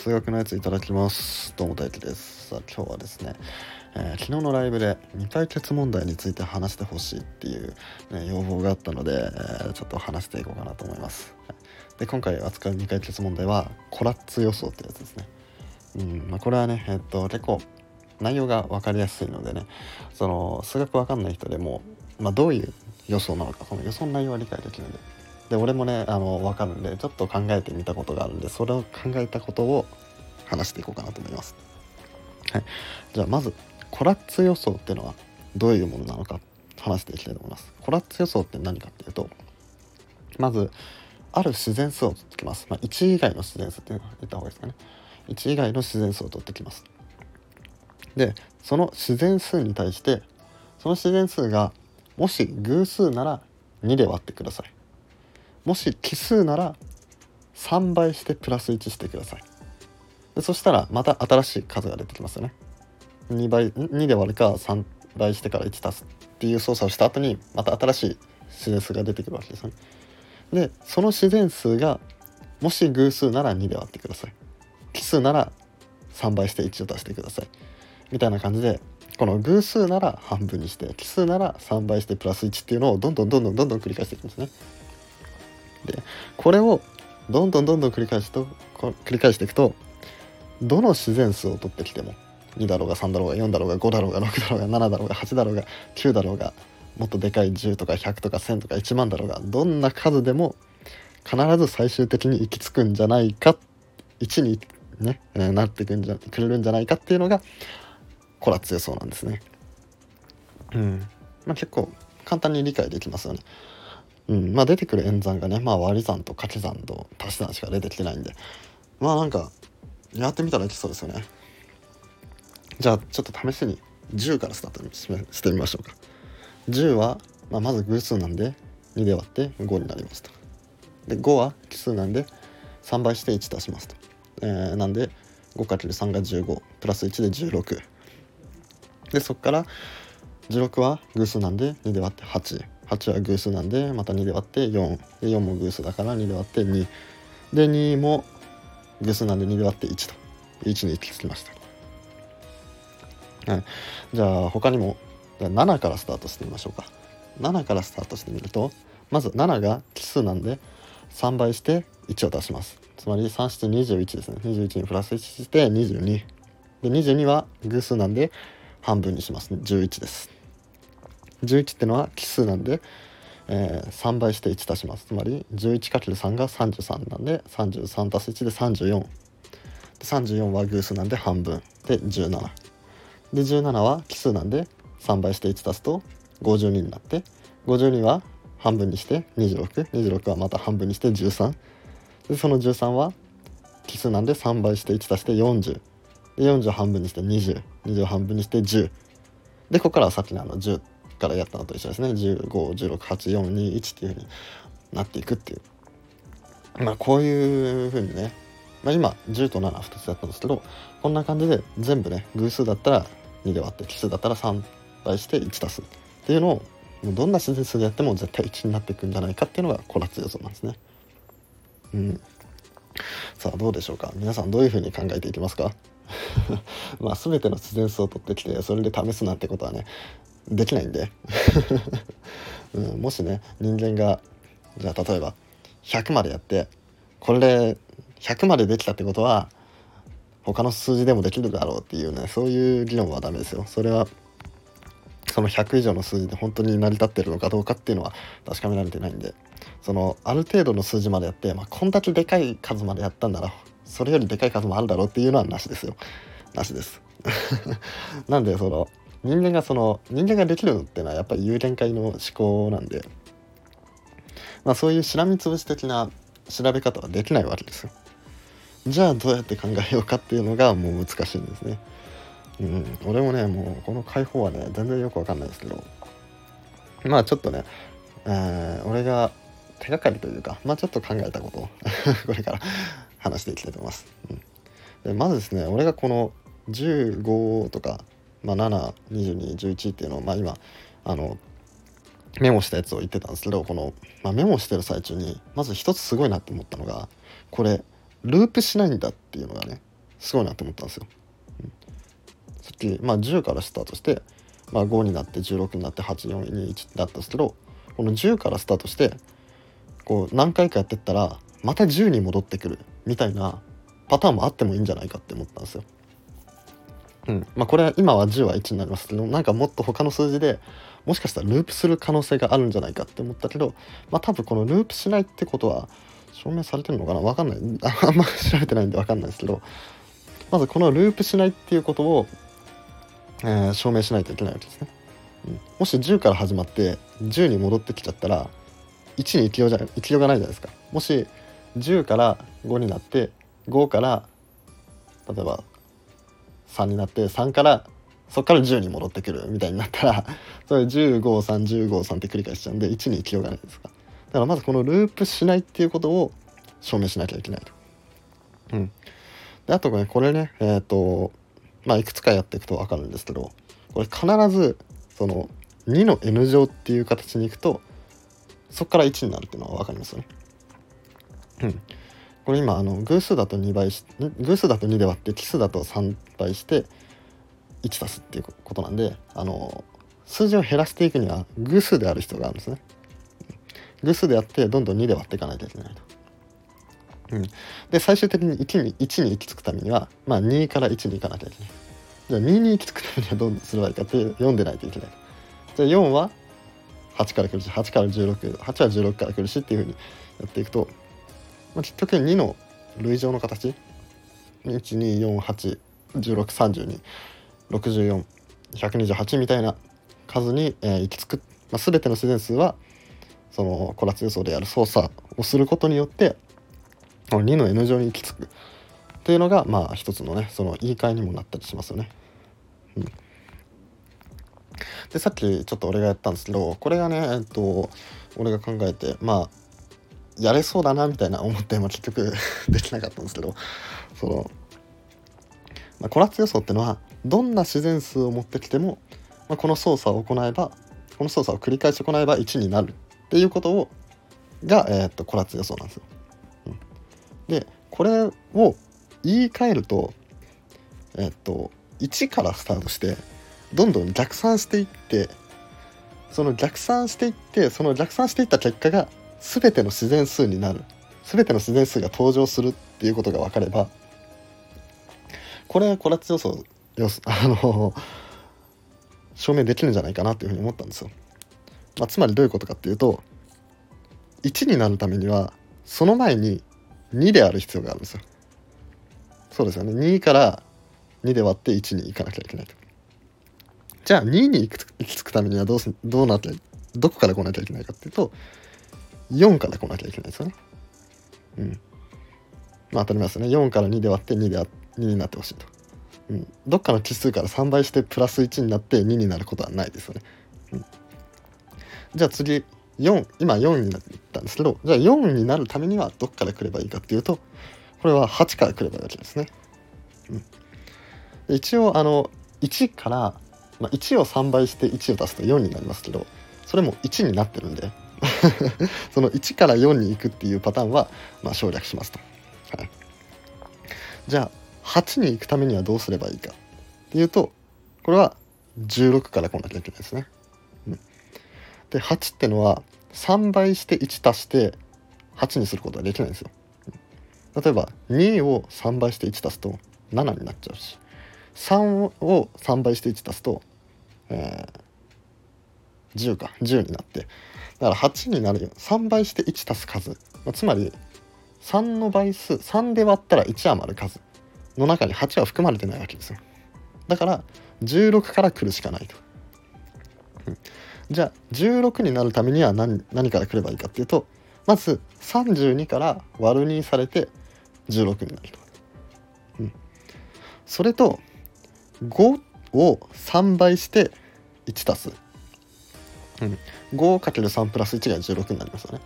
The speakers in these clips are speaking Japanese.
数学のやついただきます。どうも大輝です。さあ今日はですね、えー、昨日のライブで未解決問題について話してほしいっていう、ね、要望があったので、えー、ちょっと話していこうかなと思います。で今回扱う未解決問題はコラッツ予想ってやつですね。うんまあ、これはねえっと結構内容が分かりやすいのでねその数学分かんない人でも、まあ、どういう予想なのかその予想の内容は理解できるのでで俺もねあの分かるんでちょっと考えてみたことがあるんでそれを考えたことを話していこうかなと思います。はい、じゃあまずコラッツ予想っていうのはどういうものなのか話していきたいと思います。コラッツ予想って何かっていうとまずある自然数を取ってきます。まあ、1以外の自然数って言った方がいいですかね。1以外の自然数を取ってきます。でその自然数に対してその自然数がもし偶数なら2で割ってください。もし奇数なら3倍してプラス1してください。でそしたらまた新しい数が出てきますよね。2倍2で割るか3倍してから1足すっていう操作をした後にまた新しい自然数が出てくるわけですね。でその自然数がもし偶数なら2で割ってください。奇数なら3倍して1を足してください。みたいな感じでこの偶数なら半分にして奇数なら3倍してプラス1っていうのをどんどんどんどんどんどん繰り返していきますね。でこれをどんどんどんどん繰り返すと繰り返していくとどの自然数を取ってきても2だろうが3だろうが4だろうが5だろうが6だろうが7だろうが8だろうが9だろうがもっとでかい10とか100とか1000とか1万だろうがどんな数でも必ず最終的に行き着くんじゃないか1にね、なってくんじゃくれるんじゃないかっていうのがコラッツ予想なんですね。うんまあ、結構簡単に理解できますよね。うん。まあ出てくる演算がね、まあ、割り算と掛け算と足し算しか出てきてないんで。まあなんかやってみたらいきそうですよね。じゃあちょっと試しに10からスタートしてみましょうか。10は、まあ、まず偶数なんで2で割って5になりますと。で5は奇数なんで3倍して1足しますと、えー、なんで 5×3 が15プラス1で16でそこから16は偶数なんで2で割って8 8は偶数なんでまた2で割って4で4も偶数だから2で割って2で2も偶数なんで2で割って1と。1に行き着きました、はい、じゃあ他にもじゃあ7からスタートしてみましょうか。7からスタートしてみるとまず7が奇数なんで3倍して1を出します。つまり3して21ですね。21にプラス1して22で22は偶数なんで半分にしますね。11です。11ってのは奇数なんで、えー、3倍して1足します。つまり 11×3 が33なんで33足す1で34で34は偶数なんで半分。で17で17は奇数なんで3倍して1足すと52になって52は半分にして2626 26はまた半分にして13でその13は奇数なんで3倍して1足して40で40半分にして2020半分にして10でここからはさっきの。あの10からやったのと一緒ですね15168421っていう風になっていくっていうまあこういう風にね、まあ、今10と72つやったんですけどこんな感じで全部ね偶数だったら2で割って奇数だったら3倍して1足すっていうのをどんな自然数でやっても絶対1になっていくんじゃないかっていうのがコラツ予想なんですね。うん。さあどうでしょうか皆さんどういうふうに考えていきますか？まあ全ての自然数を取ってきてそれで試すなんてことはねできないんで、うん、もしね人間がじゃあ例えば100までやってこれで100までできたってことは他の数字でもできるだろうっていうねそういう議論はダメですよ。それはその100以上の数字で本当に成り立ってるのかどうかっていうのは確かめられてないんでそのある程度の数字までやって、まあ、こんだけでかい数までやったんならそれよりでかい数もあるだろうっていうのはなしですよ。なしです。なんでその人間がその人間ができるのってのはやっぱり有限界の思考なんで、まあ、そういうしらみつぶし的な調べ方はできないわけですよ。じゃあどうやって考えようかっていうのがもう難しいんですね。うん、俺もねもうこの解放はね全然よくわかんないですけどまあちょっとね、えー、俺が手がかりというかまあちょっと考えたことを これから話していきたいと思います。うん、でまずですね俺がこの15とかまあ、72211っていうのを、まあ、今あのメモしたやつを言ってたんですけどこの、まあ、メモしてる最中にまず一つすごいなって思ったのがこれループしないんだっていうのがねすごいなと思ったんですよ。うん、さっき、まあ、10からスタートして、まあ、5になって16になって8421だったんですけどこの10からスタートしてこう何回かやってったらまた10に戻ってくるみたいなパターンもあってもいいんじゃないかって思ったんですよ。うん。まあ、これは今は10は1になりますけどなんかもっと他の数字でもしかしたらループする可能性があるんじゃないかって思ったけど、まあ、多分このループしないってことは証明されてるのかな？分かんない。あんま調べてないんで分かんないですけどまずこのループしないっていうことを、えー、証明しないといけないわけですね、うん、もし10から始まって10に戻ってきちゃったら1に生きようじゃ生きようがないじゃないですか。もし10から5になって5から例えば3になって3からそっから10に戻ってくるみたいになったら それ153153って繰り返しちゃうんで1に生きようがないですかだからまずこのループしないっていうことを証明しなきゃいけないと。うん、であとねこれねえっ、ー、とまあいくつかやっていくと分かるんですけどこれ必ずその2の n 乗っていう形にいくとそこから1になるっていうのは分かりますよね。うん、これ今あの偶数だと2倍し偶数だと2で割って奇数だと3倍して1足すっていうことなんであの数字を減らしていくには偶数である必要があるんですね。偶数でやってどんどん2で割っていかないといけないと。うん、で最終的に1に ,1 に行き着くためには、まあ、2から1に行かなきゃいけない。じゃあ2に行き着くためにはどうすればいいかって読んでないといけない。じゃあ4は8から来るし8から168は16から来るしっていうふうにやっていくと、まあ、結局2の類乗の形。1248163264128みたいな数に、えー、行き着く、まあ、全ての自然数はそのコラツ予想である操作をすることによって2の n 乗に行き着く。っていうのがまあ一つのねその言い換えにもなったりしますよね。うん。でさっきちょっと俺がやったんですけどこれがねえっと俺が考えてまあやれそうだなみたいな思っても結局 できなかったんですけどその、まあ、コラッツ予想ってのはどんな自然数を持ってきても、まあ、この操作を行えばこの操作を繰り返し行えば1になるっていうことをが、え、っとコラッツ予想なんですよ。でこれを言い換えるとえ、っと1からスタートしてどんどん逆算していってその逆算していってその逆算していった結果が全ての自然数になる全ての自然数が登場するっていうことが分かればこれはコラッツ予想あの証明できるんじゃないかなっていうふうに思ったんですよ。まあ、つまりどういうことかっていうと1になるためにはその前に2である必要があるんですよ。そうですよね2から2で割って1に行かなきゃいけないと。じゃあ2に行き着くためにはどうすどうなってどこから来なきゃいけないかっていうと4から来なきゃいけないですよね。うん。まあ当たり前ですね。4から2で割って2で2になってほしいと。うん。どっかの奇数から3倍してプラス1になって2になることはないですよね。うん。じゃあ次4今4になったんですけどじゃあ4になるためにはどっから来ればいいかっていうとこれは8から来ればいいわけですね。うん、一応あの1から、まあ、1を3倍して1を足すと4になりますけどそれも1になってるんでその1から4に行くっていうパターンは、まあ、省略しますと。はい、じゃあ8に行くためにはどうすればいいかっていうとこれは16から来なきゃいけないですね。うん、で8ってのは3倍して1足して8にすることはできないんですよ。例えば2を3倍して1足すと7になっちゃうし3を3倍して1足すと、えー、10か10になって。だから8になるよ。3倍して1足す数、まあ、つまり3の倍数3で割ったら1余る数の中に8は含まれてないわけですよ。だから16から来るしかないと、うん、じゃあ16になるためには何何から来ればいいかっていうとまず32から割る2されて16になると、うん、それと5を3倍して1足す。うん、5×3 プラス1が16になりますよね。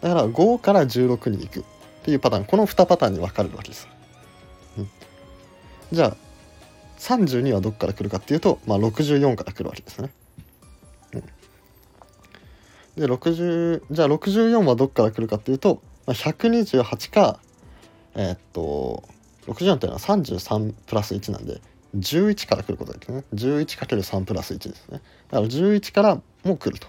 だから5から16に行くっていうパターンこの2パターンに分かれるわけです、うん、じゃあ32はどっから来るかっていうと、まあ、64から来るわけですね、うん、で60じゃあ64はどっから来るかっていうと、まあ、128かえー、っと64っていうのは33プラス1なんで11から来ることですね。11×3 プラス1ですね。だから11からも来ると。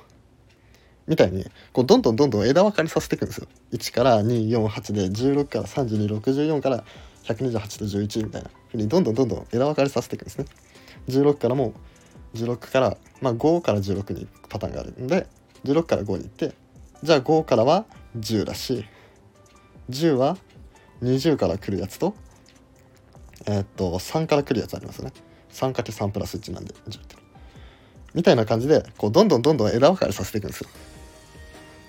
みたいにこうどんどんどんどん枝分かれさせていくんですよ。1から248で16から3264から128と11みたいなふうにどんどんどんどん枝分かれさせていくんですね。16からも16からまあ5から16にパターンがあるんで16から5に行ってじゃあ5からは10だし10は20から来るやつとえー、っと3から来るやつありますね。3×3 プラス1なんで10ってみたいな感じでこうどんどんどんどん枝分かれさせていくんですよ。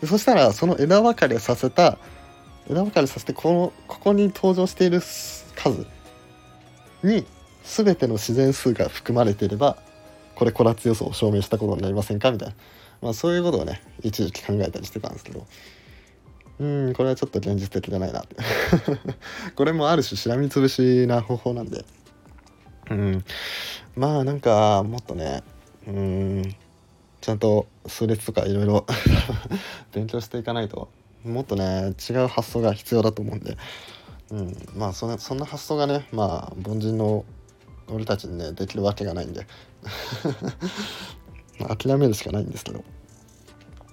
でそしたらその枝分かれさせた枝分かれさせてこのここに登場している数に全ての自然数が含まれていればこれコラッツ予想を証明したことになりませんか？みたいな、まあ、そういうことをね一時期考えたりしてたんですけど。うんこれはちょっと現実的じゃないな これもある種しらみつぶしな方法なんで。うん。まあなんかもっとねうん。ちゃんと数列とかいろいろ 勉強していかないともっとね違う発想が必要だと思うんで、うん、まあそんそんな発想がねまあ凡人の俺たちにねできるわけがないんで。諦めるしかないんですけど。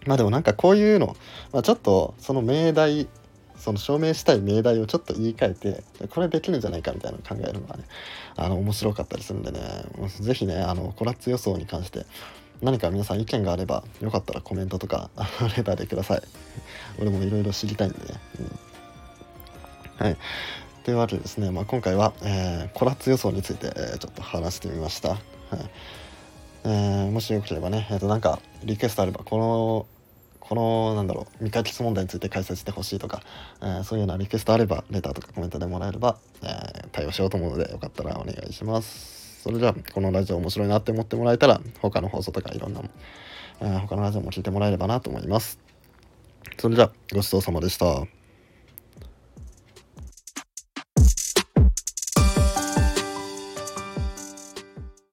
まあでもなんかこういうの、まあ、ちょっとその命題その証明したい命題をちょっと言い換えてこれできるんじゃないかみたいなのを考えるのがねあの面白かったりするんでね是非ねあのコラッツ予想に関して何か皆さん意見があればよかったらコメントとかレターでください。俺もいろいろ知りたいんでね、うん、はい。というわけでですね、まあ、今回は、えー、コラッツ予想について、ちょっと話してみました、はい。えー、もしよければね、えー、となんかリクエストあればこのこのなんだろう未解決問題について解説してほしいとか、えー、そういうようなリクエストあればレターとかコメントでもらえれば、えー、対応しようと思うのでよかったらお願いします。それじゃあこのラジオ面白いなって思ってもらえたら他の放送とかいろんな、えー、他のラジオも聞いてもらえればなと思います。それじゃあごちそうさまでした。